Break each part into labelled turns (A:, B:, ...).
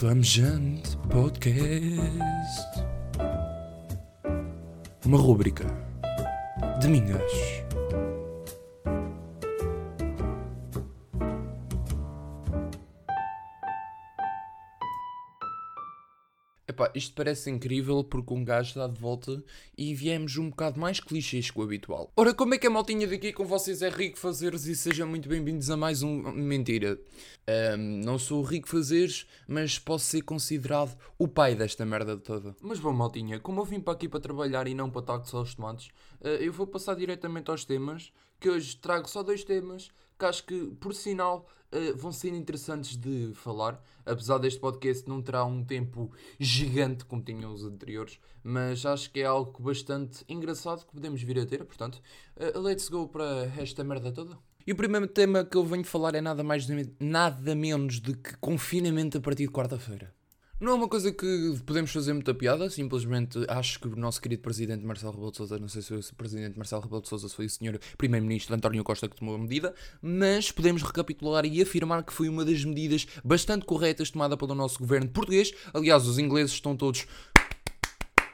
A: Flamejante Podcast. Uma rúbrica de minhas. Epá, isto parece incrível porque um gajo está de volta e viemos um bocado mais clichês que o habitual. Ora, como é que a maltinha daqui com vocês é Rico Fazeres e sejam muito bem-vindos a mais um... Mentira. Ahm, não sou o Rico Fazeres, mas posso ser considerado o pai desta merda toda. Mas bom, maltinha, como eu vim para aqui para trabalhar e não para tacos aos tomates, eh, eu vou passar diretamente aos temas, que hoje trago só dois temas que acho que, por sinal, eh, vão ser interessantes de falar. Apesar deste podcast não terá um tempo gigante como tinham os anteriores, mas acho que é algo bastante engraçado que podemos vir a ter. Portanto, eh, let's go para esta merda toda. E o primeiro tema que eu venho falar é nada mais nada menos de que confinamento a partir de quarta-feira. Não é uma coisa que podemos fazer muita piada, simplesmente acho que o nosso querido presidente Marcelo Rebelo de Sousa, não sei se o presidente Marcelo Rebelo de Sousa foi o senhor primeiro-ministro António Costa que tomou a medida, mas podemos recapitular e afirmar que foi uma das medidas bastante corretas tomada pelo nosso governo português. Aliás, os ingleses estão todos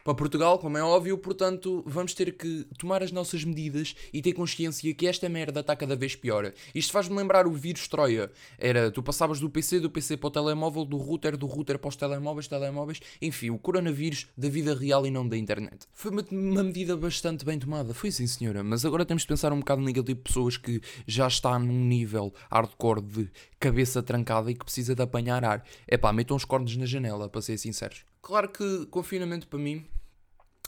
A: para Portugal, como é óbvio, portanto, vamos ter que tomar as nossas medidas e ter consciência que esta merda está cada vez pior. Isto faz-me lembrar o vírus Troia. Era, tu passavas do PC, do PC para o telemóvel, do router, do router para os telemóveis, telemóveis, enfim, o coronavírus da vida real e não da internet. Foi uma, uma medida bastante bem tomada, foi sim senhora, mas agora temos de pensar um bocado naquele tipo de pessoas que já está num nível hardcore de cabeça trancada e que precisa de apanhar ar. É pá, metam os cornos na janela, para ser sinceros. Claro que confinamento para mim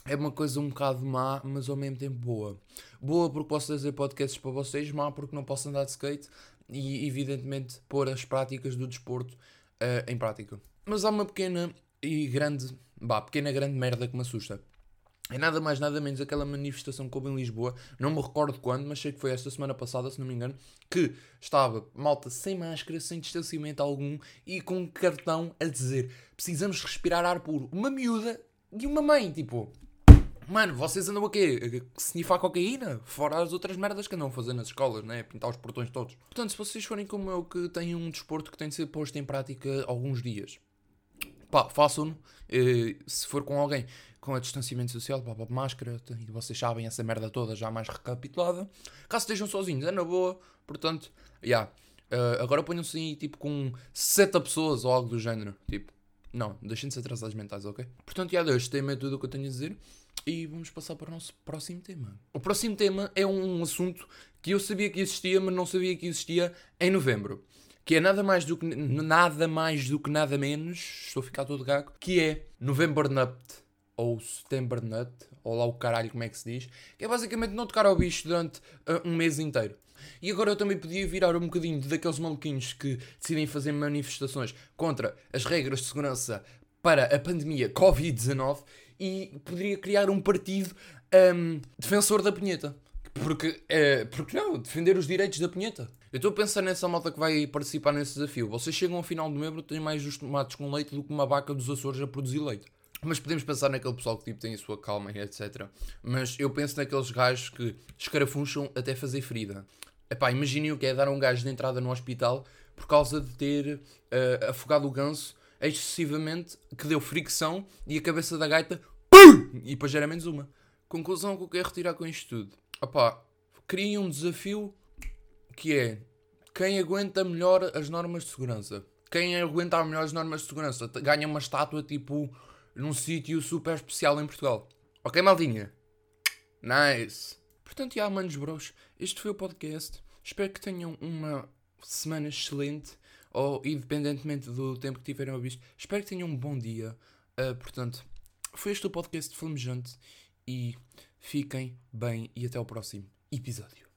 A: é uma coisa um bocado má, mas ao mesmo tempo boa. Boa porque posso fazer podcasts para vocês, má porque não posso andar de skate e, evidentemente, pôr as práticas do desporto uh, em prática. Mas há uma pequena e grande, bah, pequena grande merda que me assusta. É nada mais nada menos aquela manifestação que houve em Lisboa, não me recordo quando, mas sei que foi esta semana passada, se não me engano, que estava malta sem máscara, sem distanciamento algum e com um cartão a dizer precisamos respirar ar puro. Uma miúda e uma mãe, tipo, Mano, vocês andam a quê? A cocaína? Fora as outras merdas que andam a fazer nas escolas, né? Pintar os portões todos. Portanto, se vocês forem como eu, que têm um desporto que tem de ser posto em prática alguns dias, pá, façam-no. Eh, se for com alguém com a distanciamento social, pá, pá, máscara, e vocês sabem essa merda toda já mais recapitulada. Caso estejam sozinhos, é na boa. Portanto, já. Yeah. Uh, agora ponham-se aí, tipo, com 70 pessoas ou algo do género. Tipo, não, deixem de ser atrasados mentais, ok? Portanto, já, yeah, este tema é tudo o que eu tenho a dizer. E vamos passar para o nosso próximo tema. O próximo tema é um assunto que eu sabia que existia, mas não sabia que existia em novembro. Que é nada mais do que nada mais do que nada menos, estou a ficar todo gago, que é November Nut ou September Nut, ou lá o caralho como é que se diz, que é basicamente não tocar ao bicho durante uh, um mês inteiro. E agora eu também podia virar um bocadinho daqueles maluquinhos que decidem fazer manifestações contra as regras de segurança para a pandemia Covid-19 e poderia criar um partido um, defensor da punheta. Porque, é, porque não, defender os direitos da punheta. Eu estou a pensar nessa malta que vai participar nesse desafio. Vocês chegam ao final de novembro têm mais os tomates com leite do que uma vaca dos Açores a produzir leite. Mas podemos pensar naquele pessoal que tipo, tem a sua calma e etc. Mas eu penso naqueles gajos que escarafuncham até fazer ferida. Epá, imaginem o que é dar um gajo de entrada no hospital por causa de ter uh, afogado o ganso excessivamente, que deu fricção e a cabeça da gaita PUM! e depois era menos uma. Conclusão que eu quero retirar com isto tudo. Opá, criem um desafio que é quem aguenta melhor as normas de segurança. Quem aguenta melhor as normas de segurança ganha uma estátua tipo num sítio super especial em Portugal. Ok, maldinha? Nice. Portanto, já, manos bros, este foi o podcast. Espero que tenham uma semana excelente ou independentemente do tempo que tiverem a ouvir, espero que tenham um bom dia. Uh, portanto, foi este o podcast de Flamejante e fiquem bem e até ao próximo episódio.